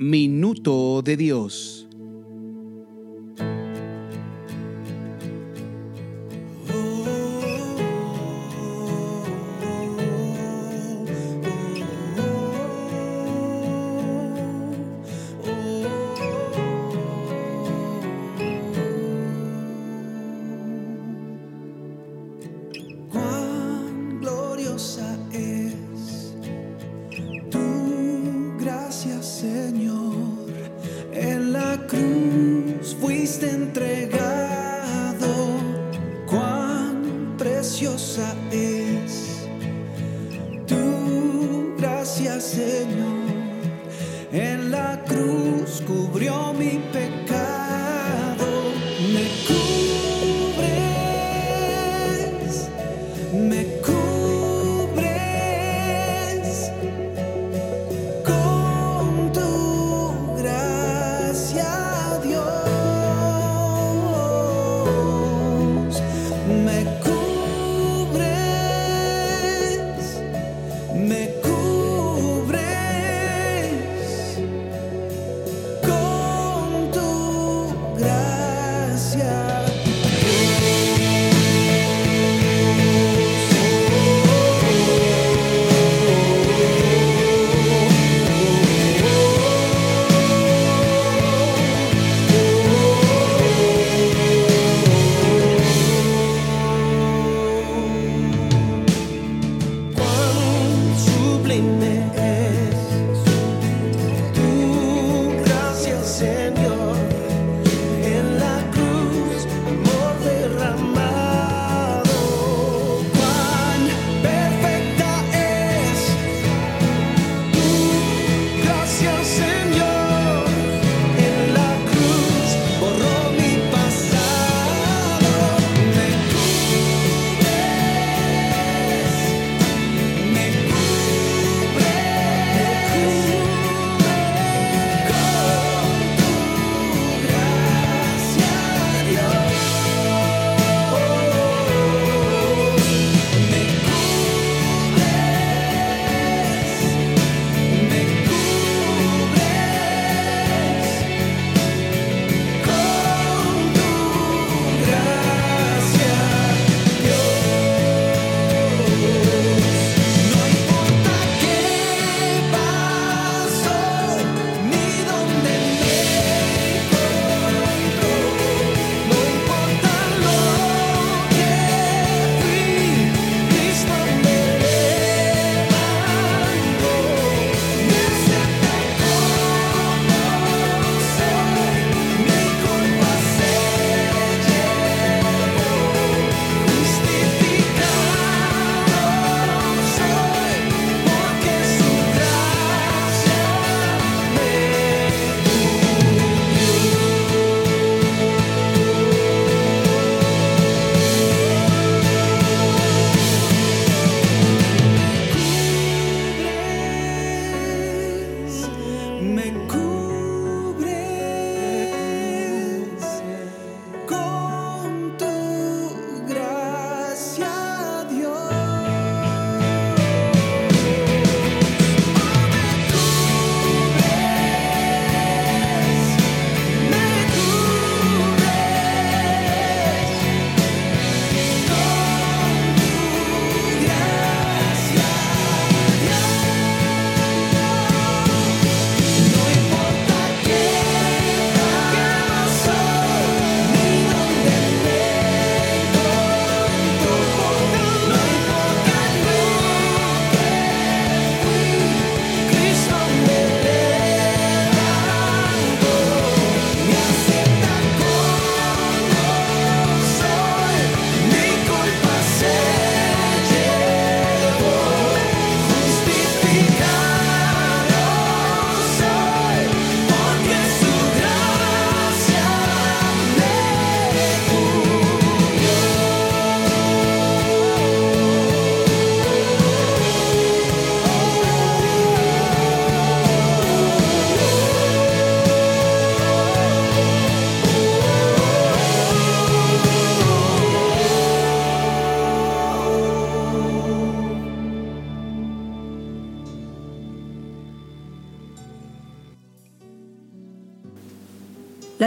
Minuto de Dios. Mais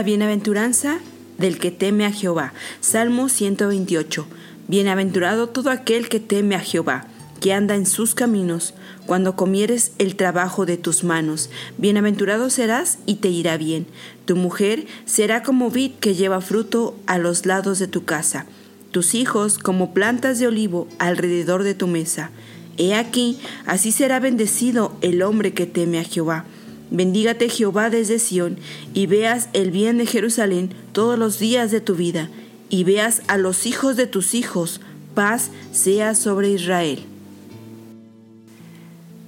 Bienaventuranza del que teme a Jehová. Salmo 128. Bienaventurado todo aquel que teme a Jehová, que anda en sus caminos, cuando comieres el trabajo de tus manos. Bienaventurado serás y te irá bien. Tu mujer será como vid que lleva fruto a los lados de tu casa, tus hijos como plantas de olivo alrededor de tu mesa. He aquí, así será bendecido el hombre que teme a Jehová. Bendígate Jehová desde Sión, y veas el bien de Jerusalén todos los días de tu vida, y veas a los hijos de tus hijos, paz sea sobre Israel.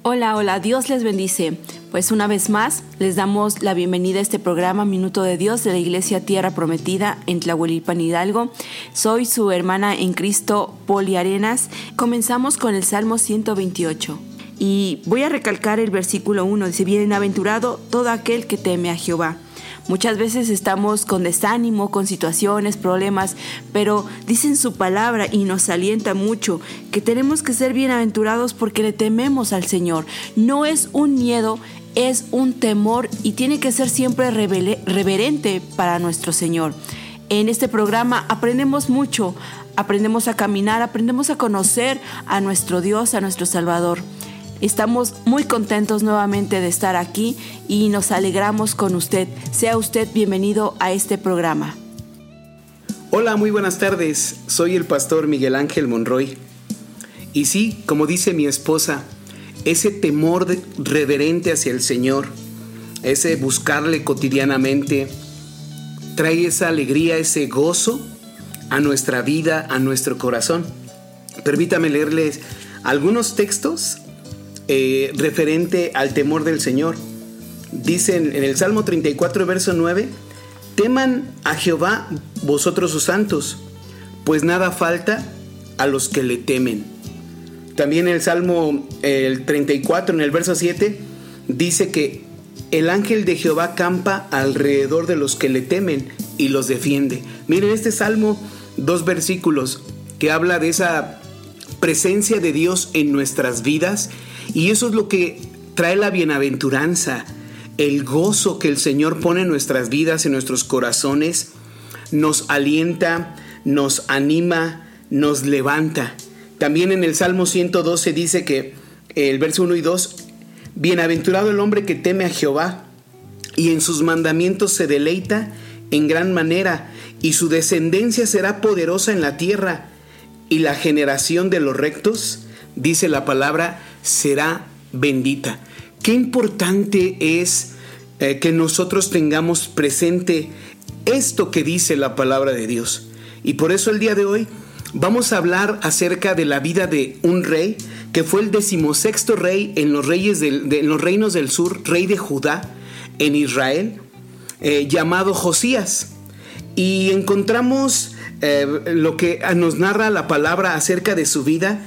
Hola, hola, Dios les bendice. Pues una vez más les damos la bienvenida a este programa Minuto de Dios de la Iglesia Tierra Prometida en Tlahuelilpan Hidalgo. Soy su hermana en Cristo, Poli Arenas. Comenzamos con el Salmo 128. Y voy a recalcar el versículo 1. Dice, bienaventurado todo aquel que teme a Jehová. Muchas veces estamos con desánimo, con situaciones, problemas, pero dicen su palabra y nos alienta mucho que tenemos que ser bienaventurados porque le tememos al Señor. No es un miedo, es un temor y tiene que ser siempre reverente para nuestro Señor. En este programa aprendemos mucho, aprendemos a caminar, aprendemos a conocer a nuestro Dios, a nuestro Salvador. Estamos muy contentos nuevamente de estar aquí y nos alegramos con usted. Sea usted bienvenido a este programa. Hola, muy buenas tardes. Soy el pastor Miguel Ángel Monroy. Y sí, como dice mi esposa, ese temor reverente hacia el Señor, ese buscarle cotidianamente, trae esa alegría, ese gozo a nuestra vida, a nuestro corazón. Permítame leerles algunos textos eh, referente al temor del Señor. Dicen en el Salmo 34, verso 9, teman a Jehová vosotros sus santos, pues nada falta a los que le temen. También el Salmo el 34, en el verso 7, dice que el ángel de Jehová campa alrededor de los que le temen y los defiende. Miren este salmo, dos versículos que habla de esa presencia de Dios en nuestras vidas y eso es lo que trae la bienaventuranza, el gozo que el Señor pone en nuestras vidas, en nuestros corazones, nos alienta, nos anima, nos levanta. También en el Salmo 112 dice que el verso 1 y 2, bienaventurado el hombre que teme a Jehová y en sus mandamientos se deleita en gran manera y su descendencia será poderosa en la tierra y la generación de los rectos, dice la palabra, será bendita. Qué importante es eh, que nosotros tengamos presente esto que dice la palabra de Dios. Y por eso el día de hoy vamos a hablar acerca de la vida de un rey que fue el decimosexto rey en los, reyes del- de- los reinos del sur, rey de Judá, en Israel, eh, llamado Josías. Y encontramos eh, lo que nos narra la palabra acerca de su vida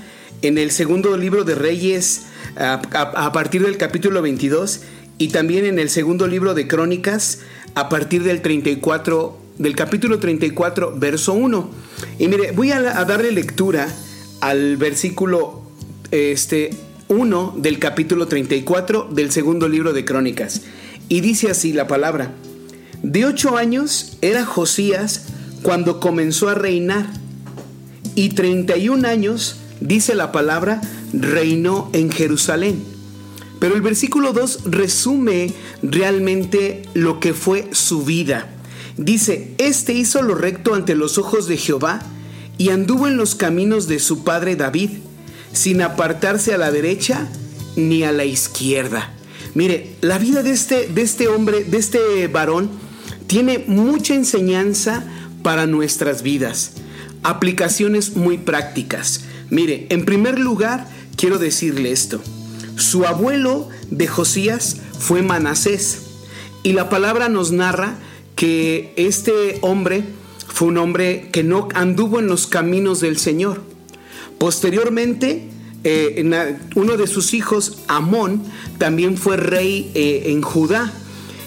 en el segundo libro de Reyes a, partir del capítulo 22 y también en el segundo libro de Crónicas a partir del 34 del capítulo 34 verso 1. Y mire, voy a, a darle lectura al versículo este 1 del capítulo 34 del segundo libro de Crónicas. Y dice así la palabra: De ocho años era Josías cuando comenzó a reinar, y 31 años, dice la palabra, reinó en Jerusalén. Pero el versículo 2 resume realmente lo que fue su vida. Dice, este hizo lo recto ante los ojos de Jehová y anduvo en los caminos de su padre David, sin apartarse a la derecha ni a la izquierda. Mire, la vida de este, de este hombre, de este varón, tiene mucha enseñanza para nuestras vidas. Aplicaciones muy prácticas. Mire, en primer lugar, quiero decirle esto. Su abuelo de Josías fue Manasés. Y la palabra nos narra que este hombre fue un hombre que no anduvo en los caminos del Señor. Posteriormente, eh, uno de sus hijos, Amón, también fue rey eh, en Judá.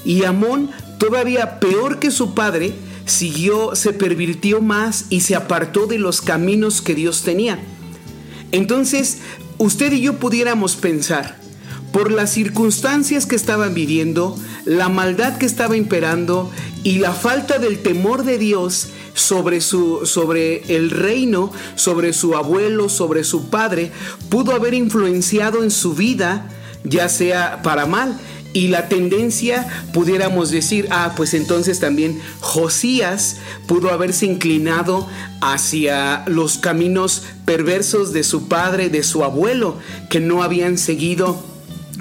Y Amón, todavía peor que su padre, siguió, se pervirtió más y se apartó de los caminos que Dios tenía. Entonces, usted y yo pudiéramos pensar, por las circunstancias que estaban viviendo, la maldad que estaba imperando y la falta del temor de Dios sobre, su, sobre el reino, sobre su abuelo, sobre su padre, pudo haber influenciado en su vida, ya sea para mal. Y la tendencia, pudiéramos decir, ah, pues entonces también Josías pudo haberse inclinado hacia los caminos perversos de su padre, de su abuelo, que no habían seguido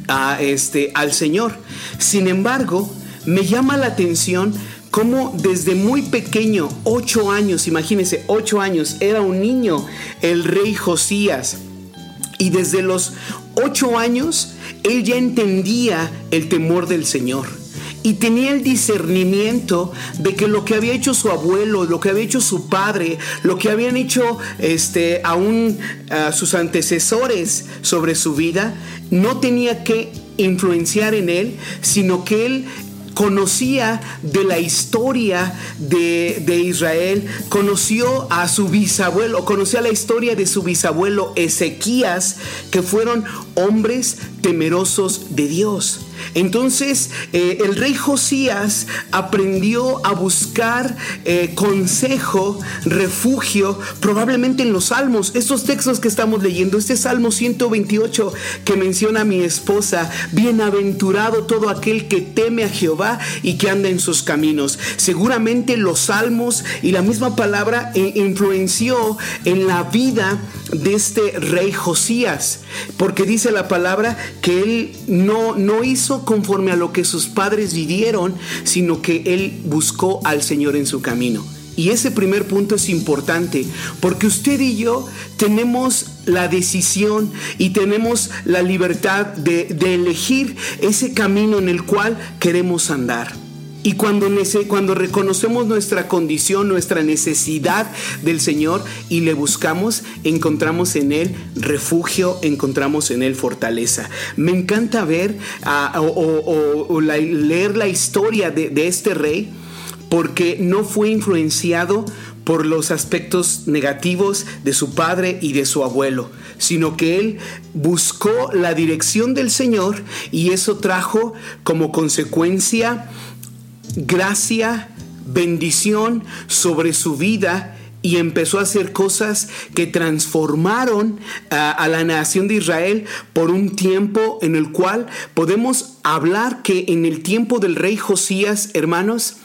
a este, al Señor. Sin embargo, me llama la atención cómo desde muy pequeño, ocho años, imagínense, ocho años, era un niño el rey Josías. Y desde los ocho años, él ya entendía el temor del Señor. Y tenía el discernimiento de que lo que había hecho su abuelo, lo que había hecho su padre, lo que habían hecho este, aún a sus antecesores sobre su vida, no tenía que influenciar en él, sino que él conocía de la historia de, de, Israel, conoció a su bisabuelo, conocía la historia de su bisabuelo Ezequías, que fueron hombres temerosos de Dios. Entonces eh, el rey Josías aprendió a buscar eh, consejo, refugio, probablemente en los salmos. Estos textos que estamos leyendo, este Salmo 128 que menciona a mi esposa, bienaventurado todo aquel que teme a Jehová y que anda en sus caminos. Seguramente los salmos y la misma palabra eh, influenció en la vida de este rey Josías, porque dice la palabra que él no, no hizo conforme a lo que sus padres vivieron, sino que él buscó al Señor en su camino. Y ese primer punto es importante porque usted y yo tenemos la decisión y tenemos la libertad de, elegir ese camino en el cual queremos andar. Y cuando, cuando, reconocemos nuestra condición, nuestra necesidad del Señor y le buscamos, encontramos en Él refugio, encontramos en Él fortaleza. Me encanta ver uh, o, leer la historia de este rey porque no fue influenciado por los aspectos negativos de su padre y de su abuelo, sino que él buscó la dirección del Señor y eso trajo como consecuencia gracia, bendición sobre su vida y empezó a hacer cosas que transformaron a, a, la nación de Israel por un tiempo en el cual podemos hablar que en el tiempo del rey Josías, hermanos,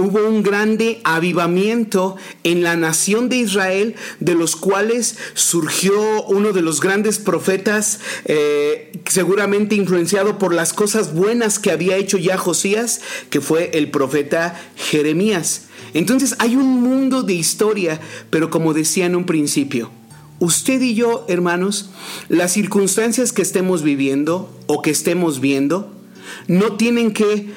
hubo un grande avivamiento en la nación de Israel, de los cuales surgió uno de los grandes profetas, eh, seguramente influenciado por las cosas buenas que había hecho ya Josías, que fue el profeta Jeremías. Entonces hay un mundo de historia, pero como decía en un principio, usted y yo, hermanos, las circunstancias que estemos viviendo o que estemos viendo, no tienen que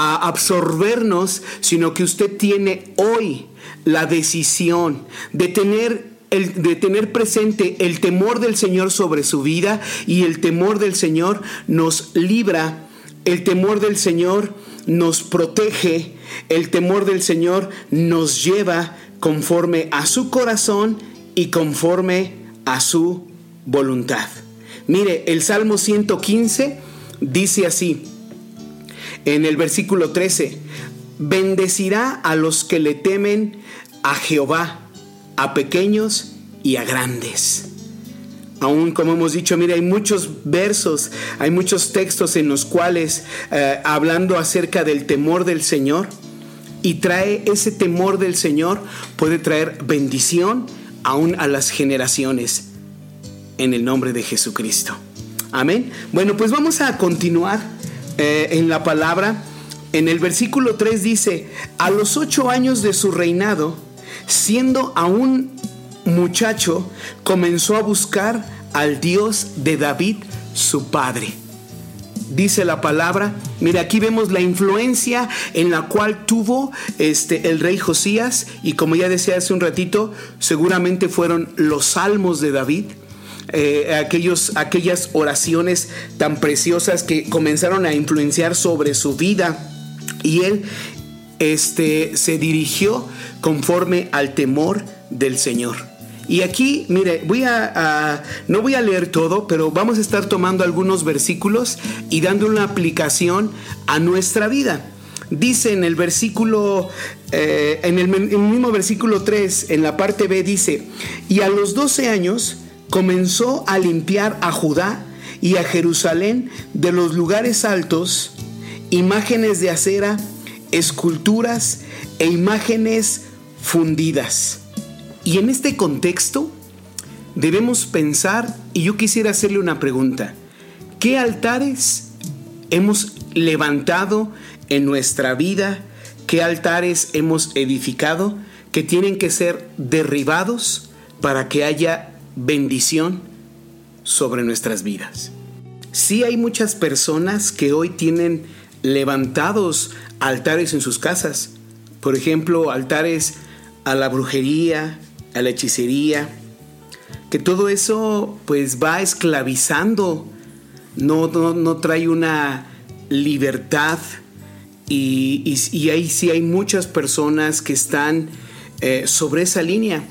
a absorbernos, sino que usted tiene hoy la decisión de tener el, de tener presente el temor del Señor sobre su vida y el temor del Señor nos libra, el temor del Señor nos protege, el temor del Señor nos lleva conforme a su corazón y conforme a su voluntad. Mire, el Salmo 115 dice así, en el versículo 13, bendecirá a los que le temen a Jehová, a pequeños y a grandes. Aún como hemos dicho, mira, hay muchos versos, hay muchos textos en los cuales eh, hablando acerca del temor del Señor y trae ese temor del Señor, puede traer bendición aún a las generaciones en el nombre de Jesucristo. Amén. Bueno, pues vamos a continuar eh, en la palabra. En el versículo 3 dice, a los ocho años de su reinado, siendo aún muchacho, comenzó a buscar al Dios de David, su padre. Dice la palabra, mira, aquí vemos la influencia en la cual tuvo este el rey Josías y como ya decía hace un ratito, seguramente fueron los salmos de David. Eh, aquellas oraciones tan preciosas que comenzaron a influenciar sobre su vida y él este, se dirigió conforme al temor del Señor. Y aquí, mire, voy a, a, no voy a leer todo, pero vamos a estar tomando algunos versículos y dando una aplicación a nuestra vida. dice en el versículo, eh, en, el, en el mismo versículo 3, en la parte B dice, y a los 12 años comenzó a limpiar a Judá y a Jerusalén de los lugares altos, imágenes de acera, esculturas e imágenes fundidas. Y en este contexto debemos pensar, y yo quisiera hacerle una pregunta, ¿qué altares hemos levantado en nuestra vida? ¿Qué altares hemos edificado que tienen que ser derribados para que haya bendición sobre nuestras vidas? Sí hay muchas personas que hoy tienen levantados altares en sus casas. Por ejemplo, altares a la brujería, a la hechicería, que todo eso pues va esclavizando, no, no, no trae una libertad y, y, ahí sí hay muchas personas que están eh, sobre esa línea.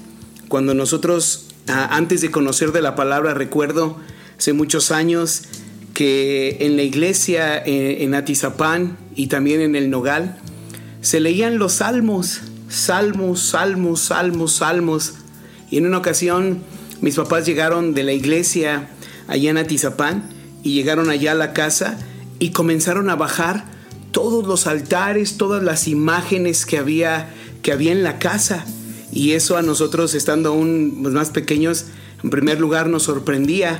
Cuando nosotros, antes de conocer de la palabra, recuerdo hace muchos años que en la iglesia en, en Atizapán y también en el Nogal se leían los salmos, salmos, salmos, salmos, salmos. Y en una ocasión mis papás llegaron de la iglesia allá en Atizapán y llegaron allá a la casa y comenzaron a bajar todos los altares, todas las imágenes que había, que había en la casa. Y eso a nosotros, estando aún más pequeños, en primer lugar nos sorprendía.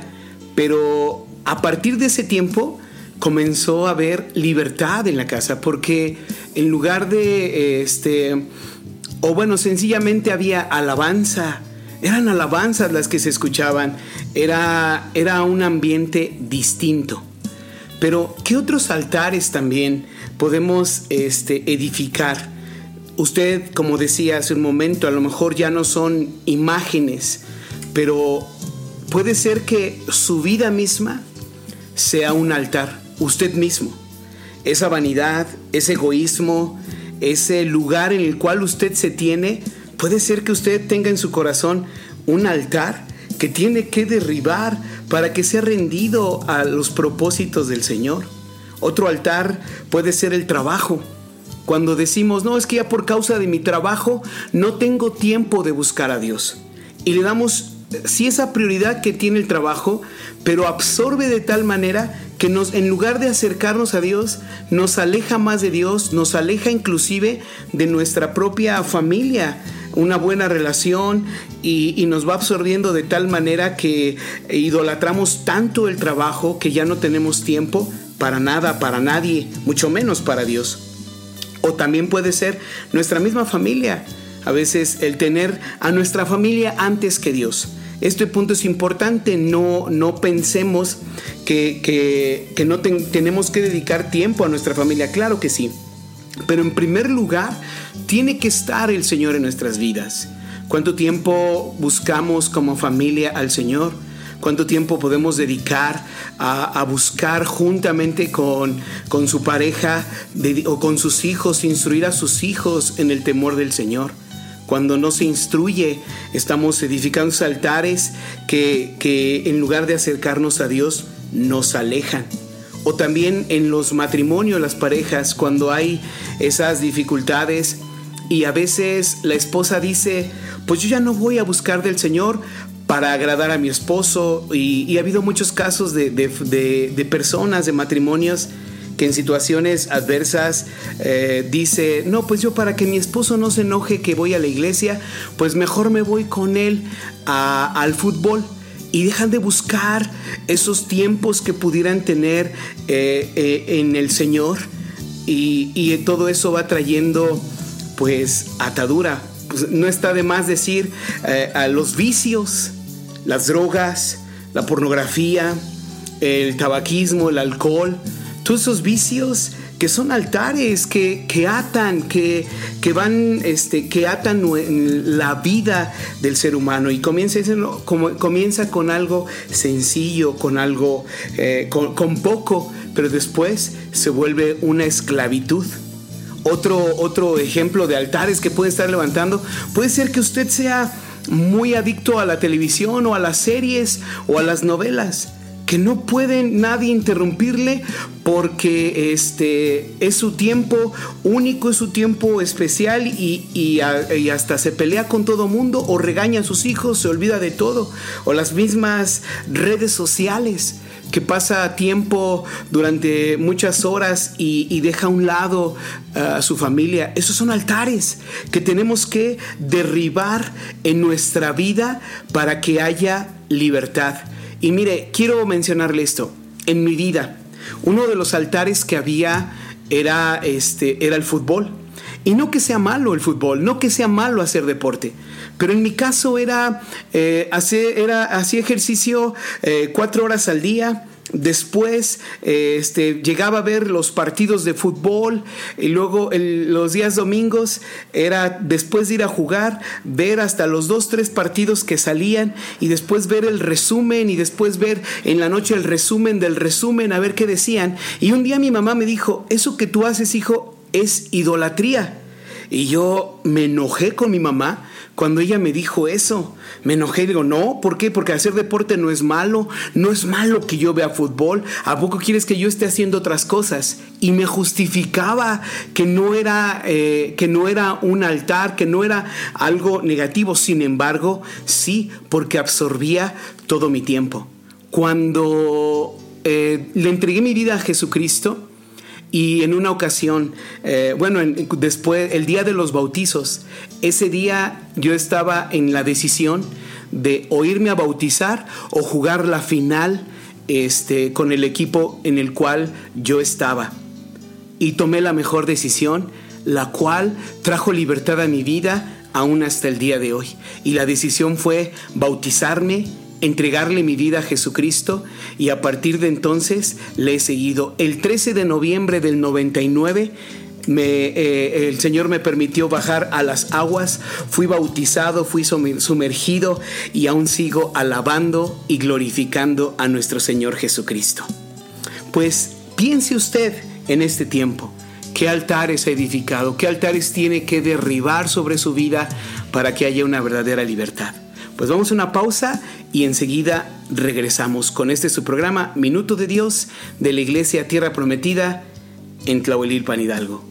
Pero a partir de ese tiempo comenzó a haber libertad en la casa, porque en lugar de, este, o bueno, sencillamente había alabanza, eran alabanzas las que se escuchaban, era, era un ambiente distinto. Pero, ¿qué otros altares también podemos este, edificar? Usted, como decía hace un momento, a lo mejor ya no son imágenes, pero puede ser que su vida misma sea un altar, usted mismo. Esa vanidad, ese egoísmo, ese lugar en el cual usted se tiene, puede ser que usted tenga en su corazón un altar que tiene que derribar para que sea rendido a los propósitos del Señor. Otro altar puede ser el trabajo. Cuando decimos, no, es que ya por causa de mi trabajo no tengo tiempo de buscar a Dios. Y le damos, sí, esa prioridad que tiene el trabajo, pero absorbe de tal manera que nos, en lugar de acercarnos a Dios, nos aleja más de Dios, nos aleja inclusive de nuestra propia familia, una buena relación y, nos va absorbiendo de tal manera que idolatramos tanto el trabajo que ya no tenemos tiempo para nada, para nadie, mucho menos para Dios. O también puede ser nuestra misma familia, a veces el tener a nuestra familia antes que Dios. Este punto es importante, no, no pensemos que, que, que no ten, tenemos que dedicar tiempo a nuestra familia, claro que sí. Pero en primer lugar, tiene que estar el Señor en nuestras vidas. ¿Cuánto tiempo buscamos como familia al Señor? ¿Cuánto tiempo podemos dedicar a, buscar juntamente con, con su pareja o con sus hijos, instruir a sus hijos en el temor del Señor? Cuando no se instruye, estamos edificando altares que, que en lugar de acercarnos a Dios, nos alejan o también en los matrimonios, las parejas, cuando hay esas dificultades y a veces la esposa dice, pues yo ya no voy a buscar del Señor para agradar a mi esposo. Y, ha habido muchos casos de, de, de, de, personas, de matrimonios que en situaciones adversas eh, dice, no, pues yo para que mi esposo no se enoje que voy a la iglesia, pues mejor me voy con él a, al fútbol y dejan de buscar esos tiempos que pudieran tener eh, eh, en el Señor. Y, y, todo eso va trayendo pues atadura. Pues, no está de más decir eh, a los vicios, las drogas, la pornografía, el tabaquismo, el alcohol, todos esos vicios que son altares que, que atan, que, que, van, este, que atan la vida del ser humano. Y comienza, comienza con algo sencillo, con algo, eh, con, con, poco, pero después se vuelve una esclavitud. Otro, otro ejemplo de altares que puede estar levantando puede ser que usted sea muy adicto a la televisión o a las series o a las novelas que no puede nadie interrumpirle porque este es su tiempo único, es su tiempo especial y, y hasta se pelea con todo mundo o regaña a sus hijos, se olvida de todo, o las mismas redes sociales que pasa tiempo durante muchas horas y, deja a un lado uh, a su familia. Esos son altares que tenemos que derribar en nuestra vida para que haya libertad. Y mire, quiero mencionarle esto. En mi vida, uno de los altares que había era, este, era el fútbol. Y no que sea malo el fútbol, no que sea malo hacer deporte, pero en mi caso era, eh, hacer, era hacía ejercicio eh, cuatro horas al día. Después eh, este, llegaba a ver los partidos de fútbol y luego los días domingos era después de ir a jugar, ver hasta los dos, tres partidos que salían y después ver el resumen y después ver en la noche el resumen del resumen a ver qué decían. Y un día mi mamá me dijo, eso que tú haces hijo es idolatría. Y yo me enojé con mi mamá cuando ella me dijo eso. Me enojé y digo, no, ¿por qué? Porque hacer deporte no es malo, no es malo que yo vea fútbol. ¿A poco quieres que yo esté haciendo otras cosas? Y me justificaba que no era, eh, que no era un altar, que no era algo negativo. Sin embargo, sí, porque absorbía todo mi tiempo. Cuando eh, le entregué mi vida a Jesucristo, y en una ocasión, eh, bueno, en- después, el día de los bautizos, ese día yo estaba en la decisión de o irme a bautizar o jugar la final este, con el equipo en el cual yo estaba. Y tomé la mejor decisión, la cual trajo libertad a mi vida aún hasta el día de hoy. Y la decisión fue bautizarme, entregarle mi vida a Jesucristo y a partir de entonces le he seguido. El 13 de noviembre del 99 me, eh, el Señor me permitió bajar a las aguas, fui bautizado, fui sumer- sumergido y aún sigo alabando y glorificando a nuestro Señor Jesucristo. Pues piense usted en este tiempo. ¿Qué altares ha edificado? ¿Qué altares tiene que derribar sobre su vida para que haya una verdadera libertad? Pues vamos a una pausa y enseguida regresamos con este su programa Minuto de Dios de la Iglesia Tierra Prometida en Tlahuelilpan Hidalgo.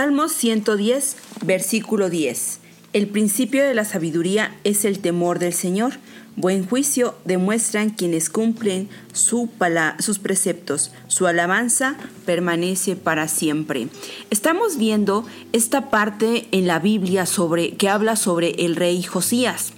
Salmos 110, versículo 10. El principio de la sabiduría es el temor del Señor. Buen juicio demuestran quienes cumplen sus preceptos. Su alabanza permanece para siempre. Estamos viendo esta parte en la Biblia sobre que habla sobre el rey Josías.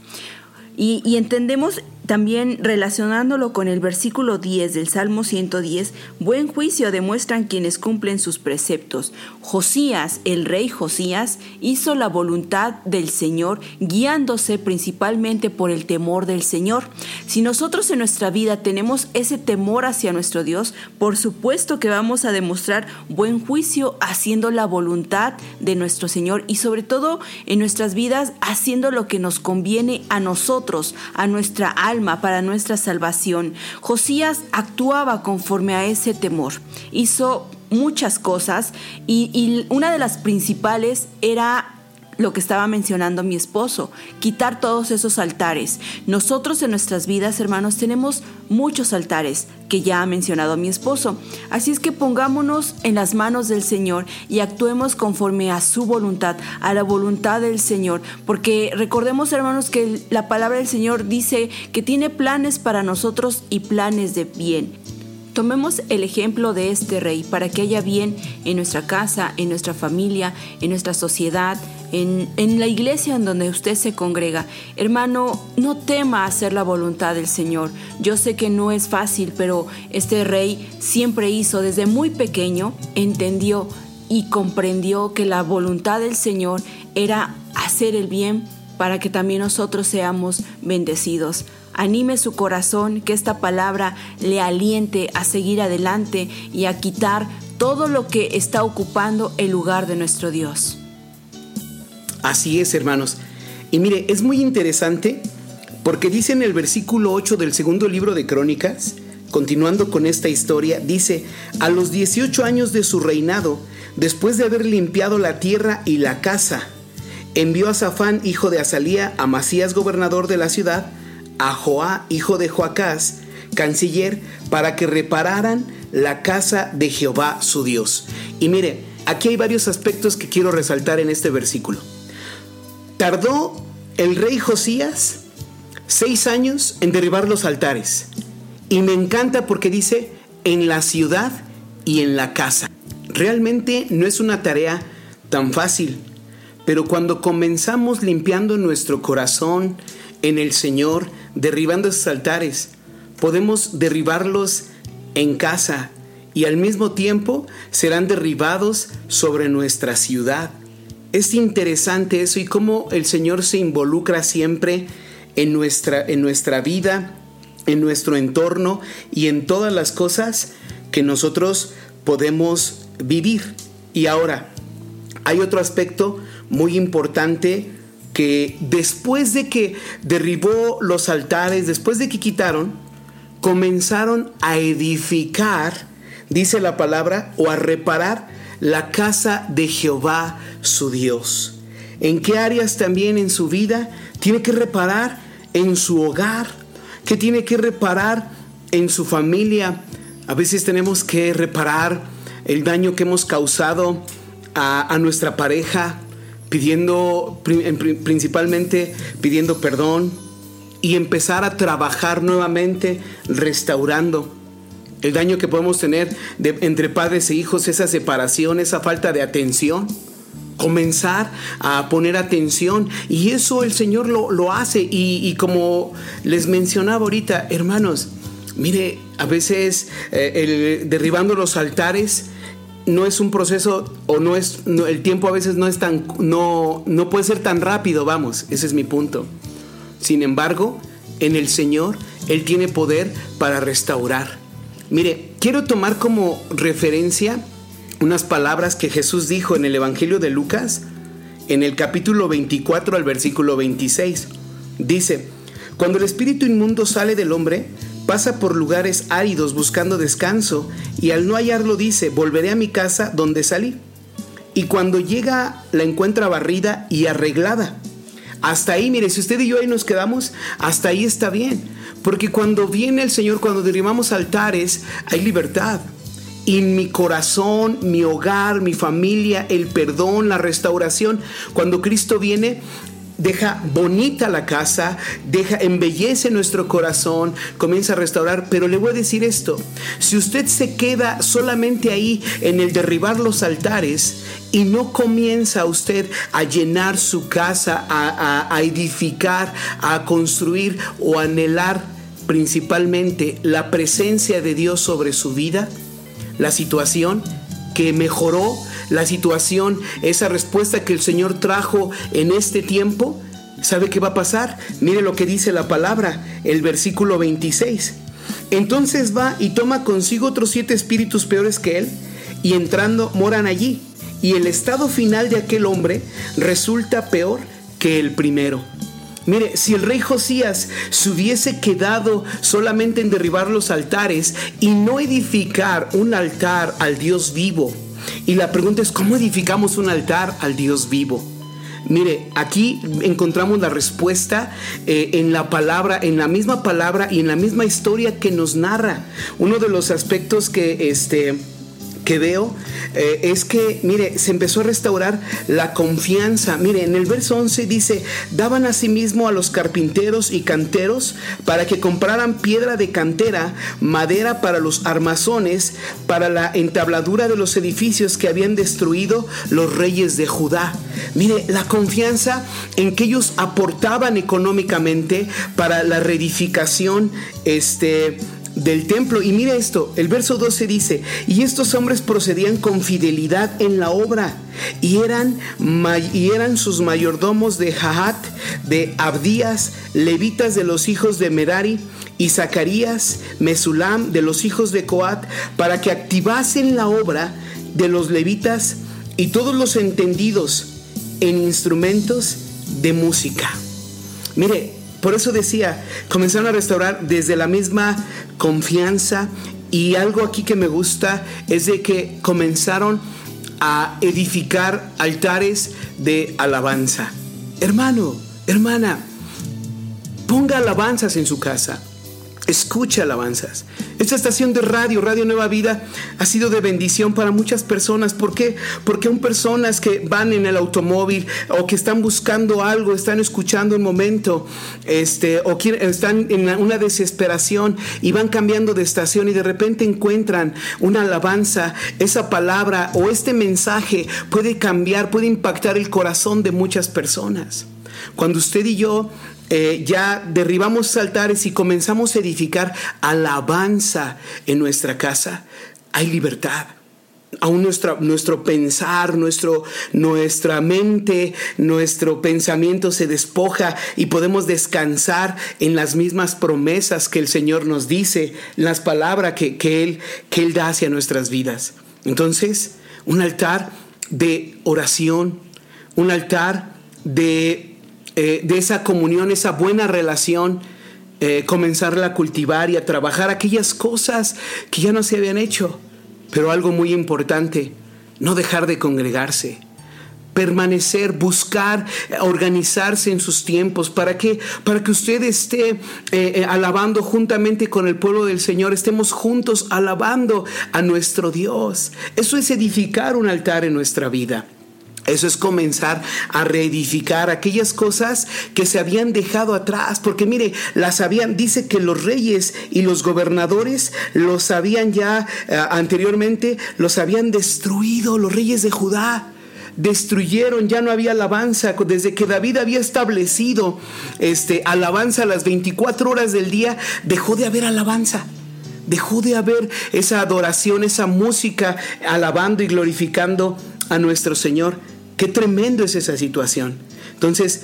Y entendemos también relacionándolo con el versículo 10 del Salmo 110, buen juicio demuestran quienes cumplen sus preceptos. Josías, el rey Josías, hizo la voluntad del Señor guiándose principalmente por el temor del Señor. Si nosotros en nuestra vida tenemos ese temor hacia nuestro Dios, por supuesto que vamos a demostrar buen juicio haciendo la voluntad de nuestro Señor y sobre todo en nuestras vidas haciendo lo que nos conviene a nosotros, a nuestra alma, para nuestra salvación. Josías actuaba conforme a ese temor. Hizo muchas cosas y, una de las principales era lo que estaba mencionando mi esposo, quitar todos esos altares. Nosotros en nuestras vidas, hermanos, tenemos muchos altares que ya ha mencionado mi esposo. Así es que pongámonos en las manos del Señor y actuemos conforme a su voluntad, a la voluntad del Señor. Porque recordemos, hermanos, que la palabra del Señor dice que tiene planes para nosotros y planes de bien. Tomemos el ejemplo de este rey para que haya bien en nuestra casa, en nuestra familia, en nuestra sociedad, en, en, la iglesia en donde usted se congrega. Hermano, no tema hacer la voluntad del Señor. Yo sé que no es fácil, pero este rey siempre hizo desde muy pequeño, entendió y comprendió que la voluntad del Señor era hacer el bien para que también nosotros seamos bendecidos. Anime su corazón, que esta palabra le aliente a seguir adelante y a quitar todo lo que está ocupando el lugar de nuestro Dios. Así es, hermanos. Y mire, es muy interesante porque dice en el versículo 8 del segundo libro de Crónicas, continuando con esta historia, dice, a los 18 años de su reinado, después de haber limpiado la tierra y la casa, envió a Safán, hijo de Azalía, a Masías, gobernador de la ciudad, a Joá, hijo de Joacás, canciller, para que repararan la casa de Jehová su Dios. Y mire, aquí hay varios aspectos que quiero resaltar en este versículo. Tardó el rey Josías seis años en derribar los altares. Y me encanta porque dice en la ciudad y en la casa. Realmente no es una tarea tan fácil, pero cuando comenzamos limpiando nuestro corazón en el Señor, derribando esos altares, podemos derribarlos en casa y al mismo tiempo serán derribados sobre nuestra ciudad. Es interesante eso y cómo el Señor se involucra siempre en nuestra, en nuestra vida, en nuestro entorno y en todas las cosas que nosotros podemos vivir. Y ahora, hay otro aspecto muy importante que después de que derribó los altares, después de que quitaron, comenzaron a edificar, dice la palabra, o a reparar la casa de Jehová su Dios. ¿En qué áreas también en su vida tiene que reparar? En su hogar, que tiene que reparar en su familia. A veces tenemos que reparar el daño que hemos causado a, nuestra pareja, pidiendo principalmente pidiendo perdón y empezar a trabajar nuevamente restaurando el daño que podemos tener entre padres e hijos, esa separación, esa falta de atención. Comenzar a poner atención y eso el Señor lo, lo hace y, como les mencionaba ahorita, hermanos, mire, a veces eh, derribando los altares, no es un proceso o no es el tiempo a veces no es tan no no puede ser tan rápido, vamos, ese es mi punto. Sin embargo, en el Señor él tiene poder para restaurar. Mire, quiero tomar como referencia unas palabras que Jesús dijo en el Evangelio de Lucas en el capítulo 24 al versículo 26. Dice, cuando el espíritu inmundo sale del hombre, pasa por lugares áridos buscando descanso y al no hallarlo dice, volveré a mi casa donde salí. Y cuando llega la encuentra barrida y arreglada. Hasta ahí, mire, si usted y yo ahí nos quedamos, hasta ahí está bien. Porque cuando viene el Señor, cuando derribamos altares, hay libertad. Y mi corazón, mi hogar, mi familia, el perdón, la restauración, cuando Cristo viene, deja bonita la casa, deja, embellece nuestro corazón, comienza a restaurar. Pero le voy a decir esto, si usted se queda solamente ahí en el derribar los altares y no comienza usted a llenar su casa, a, a edificar, a construir o anhelar principalmente la presencia de Dios sobre su vida, la situación que mejoró, la situación, esa respuesta que el Señor trajo en este tiempo, ¿sabe qué va a pasar? Mire lo que dice la palabra, el versículo 26. Entonces va y toma consigo otros siete espíritus peores que él, y entrando moran allí, y el estado final de aquel hombre resulta peor que el primero. Mire, si el rey Josías se hubiese quedado solamente en derribar los altares y no edificar un altar al Dios vivo, y la pregunta es, ¿cómo edificamos un altar al Dios vivo? Mire, aquí encontramos la respuesta eh, en la palabra, en la misma palabra y en la misma historia que nos narra. Uno de los aspectos que este que veo eh, es que, mire, se empezó a restaurar la confianza. Mire, en el verso 11 dice, daban asimismo a los carpinteros y canteros para que compraran piedra de cantera, madera para los armazones, para la entabladura de los edificios que habían destruido los reyes de Judá. Mire, la confianza en que ellos aportaban económicamente para la reedificación, este, del templo. Y mire esto, el verso 12 dice, y estos hombres procedían con fidelidad en la obra, y eran, y eran sus mayordomos de Jahat, de Abdías, levitas de los hijos de Merari, y Zacarías, Mesulam, de los hijos de Coat, para que activasen la obra de los levitas y todos los entendidos en instrumentos de música. Mire, por eso decía, comenzaron a restaurar desde la misma confianza y algo aquí que me gusta es de que comenzaron a edificar altares de alabanza. Hermano, hermana, ponga alabanzas en su casa. Escucha alabanzas. Esta estación de radio, Radio Nueva Vida, ha sido de bendición para muchas personas. ¿Por qué? Porque son personas que van en el automóvil o que están buscando algo, están escuchando un momento, este, o están en una desesperación y van cambiando de estación y de repente encuentran una alabanza, esa palabra o este mensaje puede cambiar, puede impactar el corazón de muchas personas. Cuando usted y yo eh, ya derribamos altares y comenzamos a edificar alabanza en nuestra casa, hay libertad. Aún nuestro pensar, nuestro, nuestra mente, nuestro pensamiento se despoja y podemos descansar en las mismas promesas que el Señor nos dice, las palabras que, que, Él, que Él da hacia nuestras vidas. Entonces, un altar de oración, un altar de eh, de esa comunión, esa buena relación, eh, comenzarla a cultivar y a trabajar aquellas cosas que ya no se habían hecho. Pero algo muy importante, no dejar de congregarse permanecer, buscar, organizarse en sus tiempos. ¿Para que Para que usted esté eh, alabando juntamente con el pueblo del Señor, estemos juntos alabando a nuestro Dios. Eso es edificar un altar en nuestra vida. Eso es comenzar a reedificar aquellas cosas que se habían dejado atrás, porque mire, las habían, dice que los reyes y los gobernadores los habían ya eh, anteriormente, los habían destruido, los reyes de Judá destruyeron, ya no había alabanza, desde que David había establecido este alabanza a las 24 horas del día, dejó de haber alabanza. Dejó de haber esa adoración, esa música alabando y glorificando a nuestro Señor. Qué tremendo es esa situación. Entonces,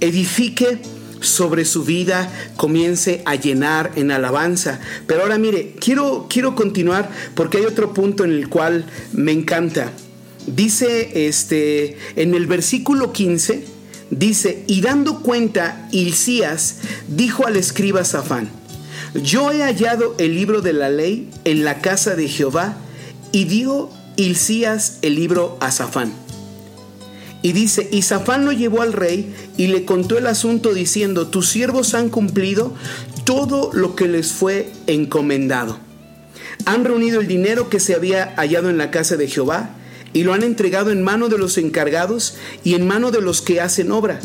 edifique sobre su vida, comience a llenar en alabanza. Pero ahora mire, quiero, quiero continuar porque hay otro punto en el cual me encanta. Dice este, en el versículo 15, dice, y dando cuenta, Hilcías dijo al escriba Safán, yo he hallado el libro de la ley en la casa de Jehová, y dio El libro a. Y dice, y Safán lo llevó al rey y le contó el asunto diciendo, tus siervos han cumplido todo lo que les fue encomendado. Han reunido el dinero que se había hallado en la casa de Jehová y lo han entregado en mano de los encargados y en mano de los que hacen obra.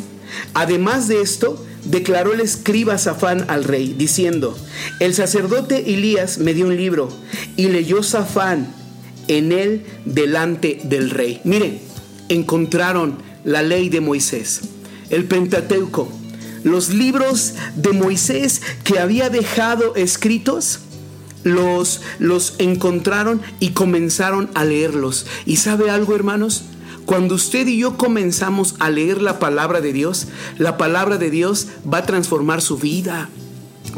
Además de esto, declaró el escriba Safán al rey, diciendo, el sacerdote Elías me dio un libro y leyó Safán en él delante del rey. Miren, encontraron la ley de Moisés, el Pentateuco, los libros de Moisés que había dejado escritos los, los encontraron y comenzaron a leerlos. ¿Y sabe algo, hermanos? Cuando usted y yo comenzamos a leer la palabra de Dios, la palabra de Dios va a transformar su vida,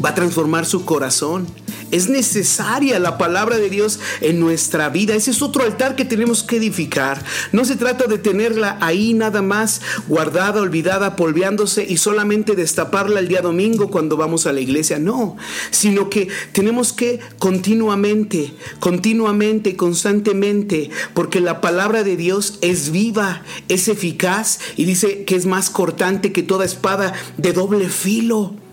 va a transformar su corazón. Es necesaria la palabra de Dios en nuestra vida. Ese es otro altar que tenemos que edificar. No se trata de tenerla ahí nada más guardada, olvidada, polveándose y solamente destaparla el día domingo cuando vamos a la iglesia. No, sino que tenemos que continuamente, continuamente, constantemente, porque la palabra de Dios es viva, es eficaz y dice que es más cortante que toda espada de doble filo.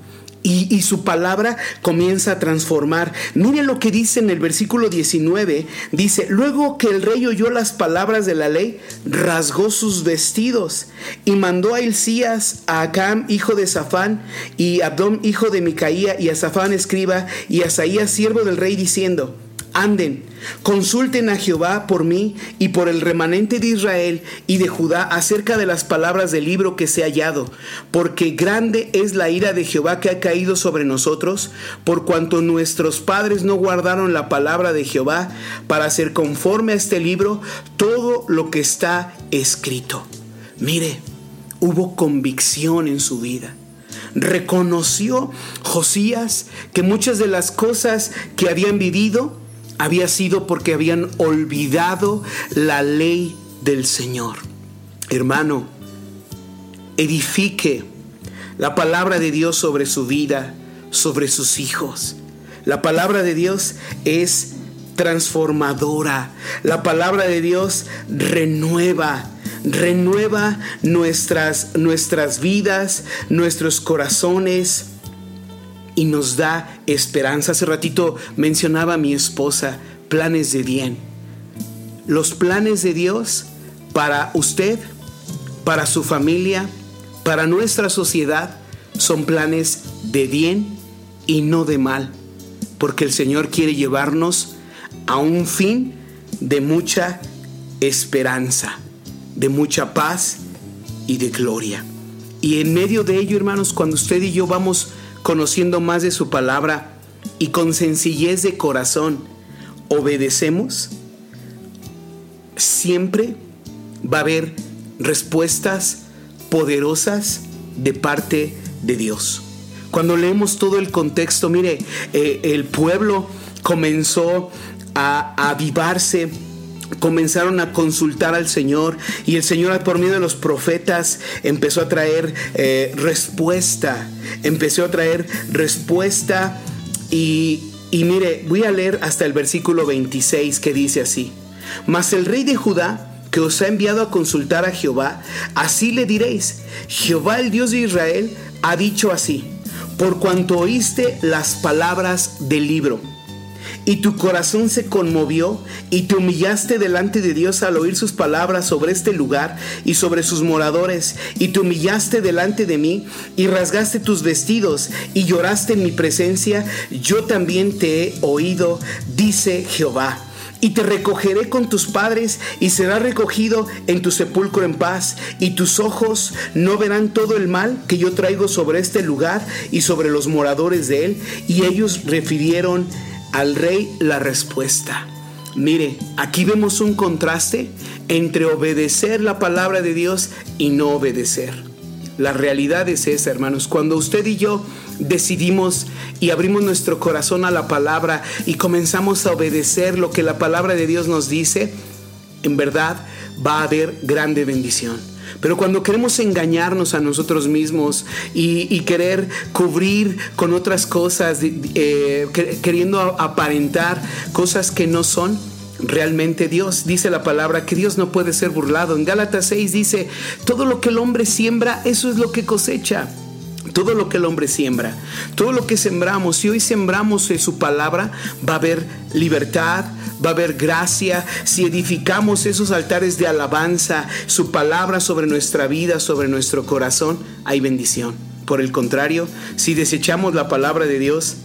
Y, su palabra comienza a transformar. Miren lo que dice en el versículo 19. Dice, luego que el rey oyó las palabras de la ley, rasgó sus vestidos y mandó a Hilcías, a Acam, hijo de Safán, y a Abdom, hijo de Micaía, y a Safán, escriba, y a Saías, siervo del rey, diciendo, anden, consulten a Jehová por mí y por el remanente de Israel y de Judá acerca de las palabras del libro que se ha hallado, porque grande es la ira de Jehová que ha caído sobre nosotros, por cuanto nuestros padres no guardaron la palabra de Jehová para hacer conforme a este libro todo lo que está escrito. Mire, hubo convicción en su vida reconoció Josías que muchas de las cosas que habían vivido había sido porque habían olvidado la ley del Señor. Hermano, edifique la palabra de Dios sobre su vida, sobre sus hijos. La palabra de Dios es transformadora. La palabra de Dios renueva, renueva nuestras, nuestras vidas, nuestros corazones y nos da esperanza. Hace ratito mencionaba a mi esposa planes de bien. Los planes de Dios para usted, para su familia, para nuestra sociedad, son planes de bien y no de mal, porque el Señor quiere llevarnos a un fin de mucha esperanza, de mucha paz y de gloria. Y en medio de ello, hermanos, cuando usted y yo vamos conociendo más de su palabra y con sencillez de corazón obedecemos, siempre va a haber respuestas poderosas de parte de Dios. Cuando leemos todo el contexto, mire, eh, el pueblo comenzó a, avivarse comenzaron a consultar al Señor y el Señor por medio de los profetas empezó a traer eh, respuesta, empezó a traer respuesta y, y mire, voy a leer hasta el versículo 26 que dice así, mas el rey de Judá que os ha enviado a consultar a Jehová, así le diréis, Jehová el Dios de Israel ha dicho así, por cuanto oíste las palabras del libro y tu corazón se conmovió y te humillaste delante de Dios al oír sus palabras sobre este lugar y sobre sus moradores, y te humillaste delante de mí y rasgaste tus vestidos y lloraste en mi presencia, yo también te he oído, dice Jehová y te recogeré con tus padres y será recogido en tu sepulcro en paz y tus ojos no verán todo el mal que yo traigo sobre este lugar y sobre los moradores de él. Y ellos refirieron al rey la respuesta. Mire, aquí vemos un contraste entre obedecer la palabra de Dios y no obedecer. La realidad es esa, hermanos. Cuando usted y yo decidimos y abrimos nuestro corazón a la palabra y comenzamos a obedecer lo que la palabra de Dios nos dice, en verdad va a haber grande bendición. Pero cuando queremos engañarnos a nosotros mismos y, querer cubrir con otras cosas, eh, queriendo aparentar cosas que no son, realmente Dios. Dice la palabra que Dios no puede ser burlado. En Gálatas 6 dice, todo lo que el hombre siembra, eso es lo que cosecha. Todo lo que el hombre siembra, todo lo que sembramos, si hoy sembramos su palabra, va a haber libertad, va a haber gracia. Si edificamos esos altares de alabanza, su palabra sobre nuestra vida, sobre nuestro corazón, hay bendición. Por el contrario, si desechamos la palabra de Dios,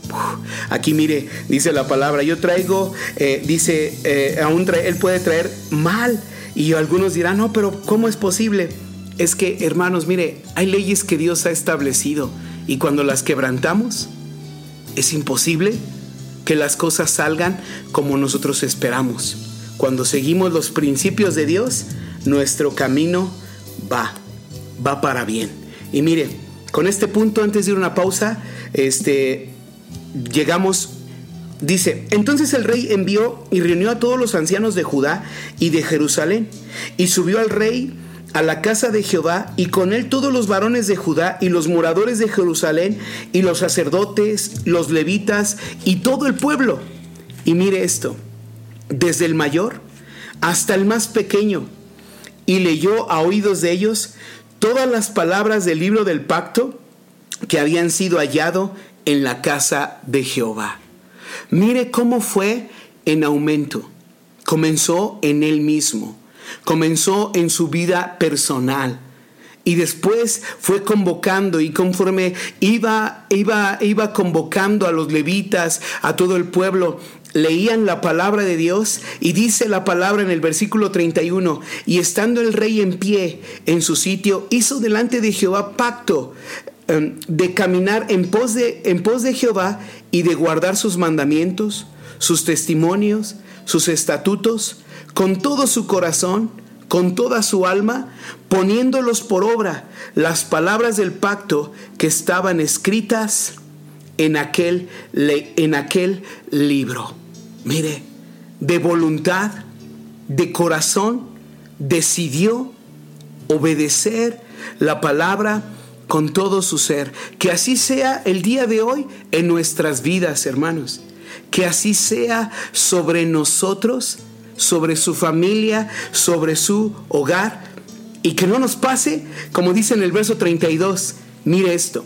aquí mire, dice la palabra, yo traigo, eh, dice, eh, aún él puede traer mal. Y algunos dirán, no, pero ¿cómo es posible? Es que, hermanos, mire, hay leyes que Dios ha establecido y cuando las quebrantamos, es imposible que las cosas salgan como nosotros esperamos. Cuando seguimos los principios de Dios, nuestro camino va, va para bien. Y mire, con este punto, antes de ir a una pausa, este, llegamos Dice, entonces el rey envió y reunió a todos los ancianos de Judá y de Jerusalén, y subió al rey a la casa de Jehová y con él todos los varones de Judá y los moradores de Jerusalén y los sacerdotes, los levitas y todo el pueblo. Y mire esto, desde el mayor hasta el más pequeño, y leyó a oídos de ellos todas las palabras del libro del pacto que habían sido hallado en la casa de Jehová. Mire cómo fue en aumento. Comenzó en él mismo Comenzó en su vida personal. Y después fue convocando y conforme iba, iba, iba convocando a los levitas, a todo el pueblo, leían la palabra de Dios y dice la palabra en el versículo 31, y estando el rey en pie en su sitio, hizo delante de Jehová pacto em, de caminar en pos de, en pos de Jehová y de guardar sus mandamientos, sus testimonios, sus estatutos, con todo su corazón, con toda su alma, poniéndolos por obra las palabras del pacto que estaban escritas en aquel, en aquel libro. Mire, de voluntad, de corazón, decidió obedecer la palabra con todo su ser. Que así sea el día de hoy en nuestras vidas, hermanos. Que así sea sobre nosotros sobre su familia, sobre su hogar. Y que no nos pase, como dice en el verso 32, mire esto.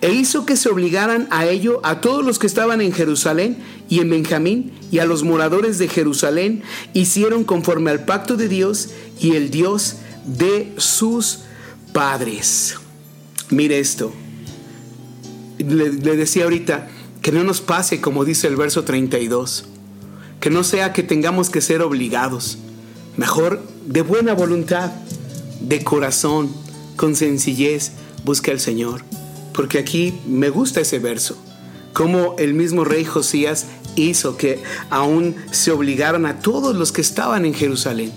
E hizo que se obligaran a ello a todos los que estaban en Jerusalén y en Benjamín y a los moradores de Jerusalén, hicieron conforme al pacto de Dios y el Dios de sus padres. Mire esto. Le, decía ahorita que no nos pase como dice el verso 32 que no sea que tengamos que ser obligados, mejor de buena voluntad, de corazón, con sencillez, busque al Señor. Porque aquí me gusta ese verso, como el mismo rey Josías hizo que aún se obligaran a todos los que estaban en Jerusalén.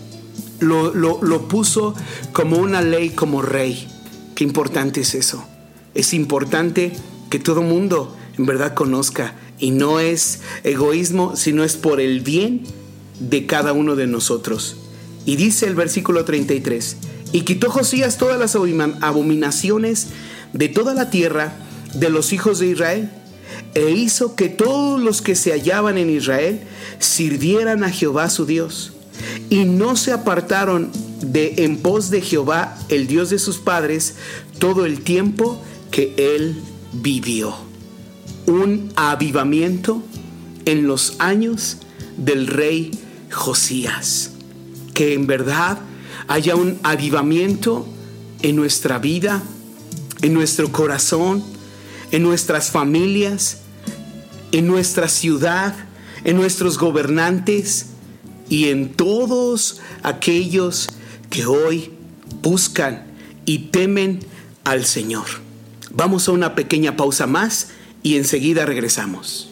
Lo, lo puso como una ley, como rey. Qué importante es eso. Es importante que todo mundo en verdad conozca y no es egoísmo, sino es por el bien de cada uno de nosotros. Y dice el versículo 33, y quitó Josías todas las abominaciones de toda la tierra de los hijos de Israel, e hizo que todos los que se hallaban en Israel sirvieran a Jehová su Dios, y no se apartaron de en pos de Jehová, el Dios de sus padres, todo el tiempo que él vivió un avivamiento en los años del rey Josías. Que en verdad haya un avivamiento en nuestra vida, en nuestro corazón, en nuestras familias, en nuestra ciudad, en nuestros gobernantes y en todos aquellos que hoy buscan y temen al Señor. Vamos a una pequeña pausa más y enseguida regresamos.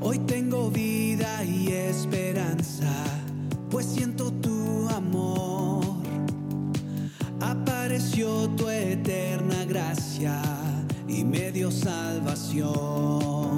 Hoy tengo vida y esperanza, pues siento tu amor. Apareció tu eterna gracia y me dio salvación.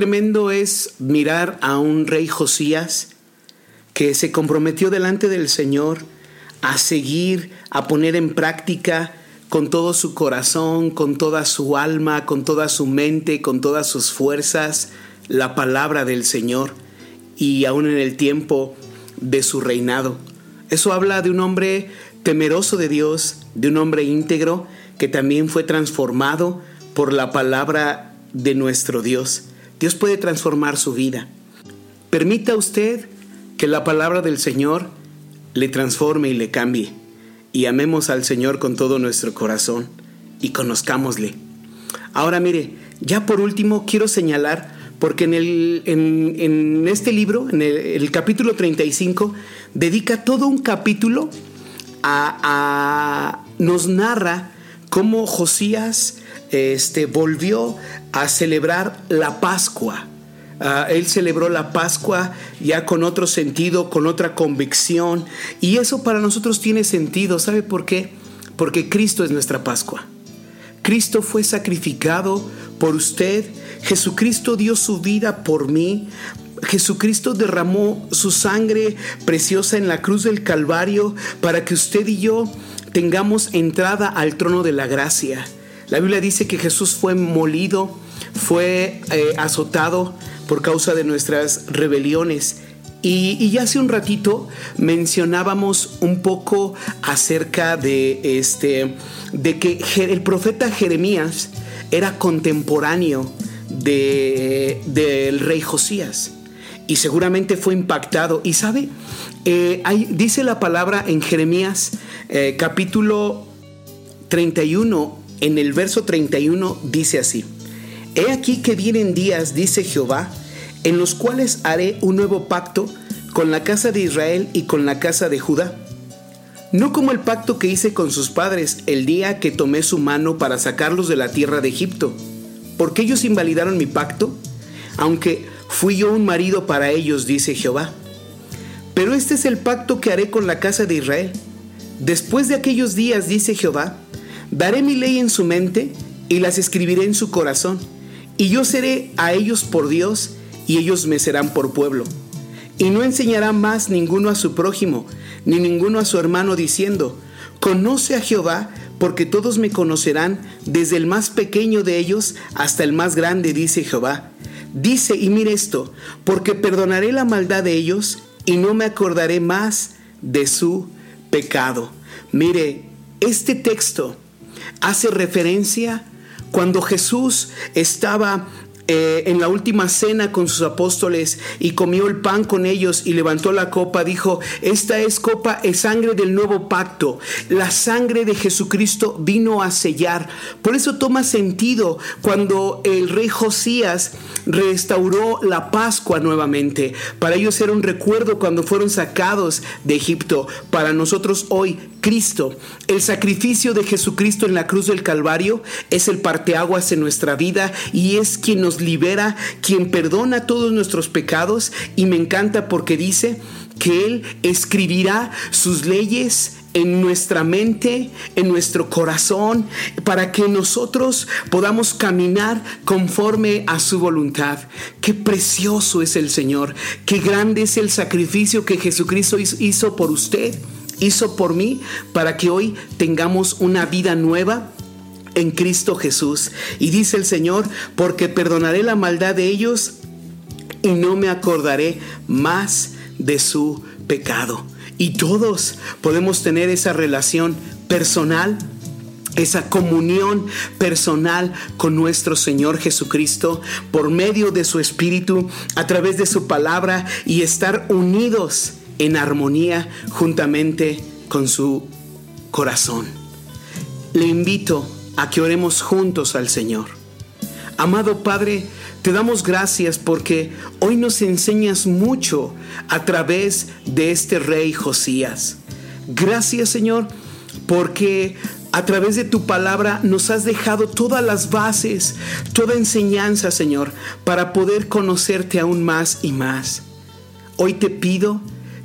Tremendo es mirar a un rey Josías que se comprometió delante del Señor a seguir, a poner en práctica con todo su corazón, con toda su alma, con toda su mente, con todas sus fuerzas, la palabra del Señor y aún en el tiempo de su reinado. Eso habla de un hombre temeroso de Dios, de un hombre íntegro que también fue transformado por la palabra de nuestro Dios. Dios puede transformar su vida. Permita usted que la palabra del Señor le transforme y le cambie. Y amemos al Señor con todo nuestro corazón y conozcámosle. Ahora mire, ya por último quiero señalar, porque en, el, en, en este libro, en el, el, capítulo 35, dedica todo un capítulo a, a nos narra cómo Josías este, volvió a celebrar la Pascua. Ah, él celebró la Pascua ya con otro sentido, con otra convicción. Y eso para nosotros tiene sentido. ¿Sabe por qué? Porque Cristo es nuestra Pascua. Cristo fue sacrificado por usted. Jesucristo dio su vida por mí. Jesucristo derramó su sangre preciosa en la cruz del Calvario para que usted y yo tengamos entrada al trono de la gracia. La Biblia dice que Jesús fue molido, fue eh, azotado por causa de nuestras rebeliones. Y, y, ya hace un ratito mencionábamos un poco acerca de este de que el profeta Jeremías era contemporáneo de, del rey Josías y seguramente fue impactado. Y sabe, eh, dice la palabra en Jeremías eh, capítulo 31, en el verso 31 dice así, He aquí que vienen días, dice Jehová, en los cuales haré un nuevo pacto con la casa de Israel y con la casa de Judá. No como el pacto que hice con sus padres el día que tomé su mano para sacarlos de la tierra de Egipto, porque ellos invalidaron mi pacto, aunque Fui yo un marido para ellos, dice Jehová. Pero este es el pacto que haré con la casa de Israel. Después de aquellos días, dice Jehová, daré mi ley en su mente y las escribiré en su corazón. Y yo seré a ellos por Dios y ellos me serán por pueblo. Y no enseñará más ninguno a su prójimo, ni ninguno a su hermano, diciendo, Conoce a Jehová, porque todos me conocerán, desde el más pequeño de ellos hasta el más grande, dice Jehová Dice, y mire esto, porque perdonaré la maldad de ellos y no me acordaré más de su pecado. Mire, este texto hace referencia cuando Jesús estaba eh, en la última cena con sus apóstoles y comió el pan con ellos y levantó la copa, dijo, esta es copa, es sangre del nuevo pacto. La sangre de Jesucristo vino a sellar. Por eso toma sentido cuando el rey Josías restauró la Pascua nuevamente. Para ellos era un recuerdo cuando fueron sacados de Egipto. Para nosotros hoy, Cristo, el sacrificio de Jesucristo en la cruz del Calvario es el parteaguas en nuestra vida y es quien nos libera, quien perdona todos nuestros pecados y me encanta porque dice que Él escribirá sus leyes en nuestra mente, en nuestro corazón, para que nosotros podamos caminar conforme a su voluntad. Qué precioso es el Señor, qué grande es el sacrificio que Jesucristo hizo por usted, hizo por mí, para que hoy tengamos una vida nueva en Cristo Jesús. Y dice el Señor, porque perdonaré la maldad de ellos y no me acordaré más de su pecado. Y todos podemos tener esa relación personal esa comunión personal con nuestro Señor Jesucristo por medio de su Espíritu, a través de su palabra y estar unidos en armonía juntamente con su corazón. Le invito a que oremos juntos al Señor. Amado Padre, te damos gracias porque hoy nos enseñas mucho a través de este rey Josías. Gracias Señor porque a través de tu palabra nos has dejado todas las bases, toda enseñanza Señor, para poder conocerte aún más y más. Hoy te pido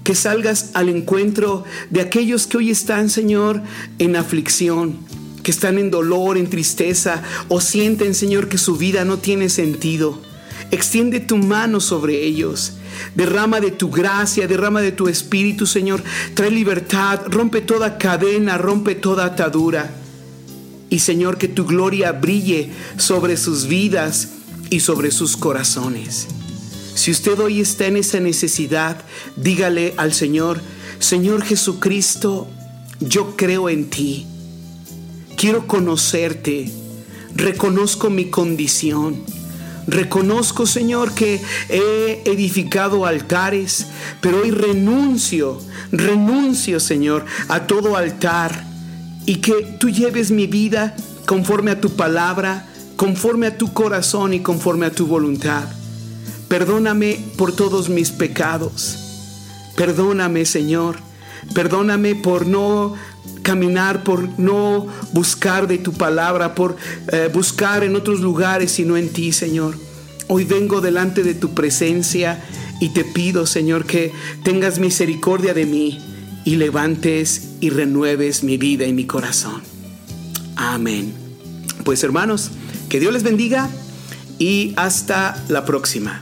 que salgas al encuentro de aquellos que hoy están, Señor, en aflicción, que están en dolor, en tristeza o sienten, Señor, que su vida no tiene sentido. Extiende tu mano sobre ellos. Derrama de tu gracia, derrama de tu espíritu, Señor. Trae libertad, rompe toda cadena, rompe toda atadura. Y Señor, que tu gloria brille sobre sus vidas y sobre sus corazones. Si usted hoy está en esa necesidad, dígale al Señor, Señor Jesucristo, yo creo en ti. Quiero conocerte. Reconozco mi condición. Reconozco, Señor, que he edificado altares, pero hoy renuncio, renuncio, Señor, a todo altar y que tú lleves mi vida conforme a tu palabra, conforme a tu corazón y conforme a tu voluntad. Perdóname por todos mis pecados. Perdóname, Señor. Perdóname por no caminar, por no buscar de tu palabra, por eh, buscar en otros lugares sino en ti, Señor. Hoy vengo delante de tu presencia y te pido, Señor, que tengas misericordia de mí y levantes y renueves mi vida y mi corazón. Amén. Pues hermanos, que Dios les bendiga y hasta la próxima.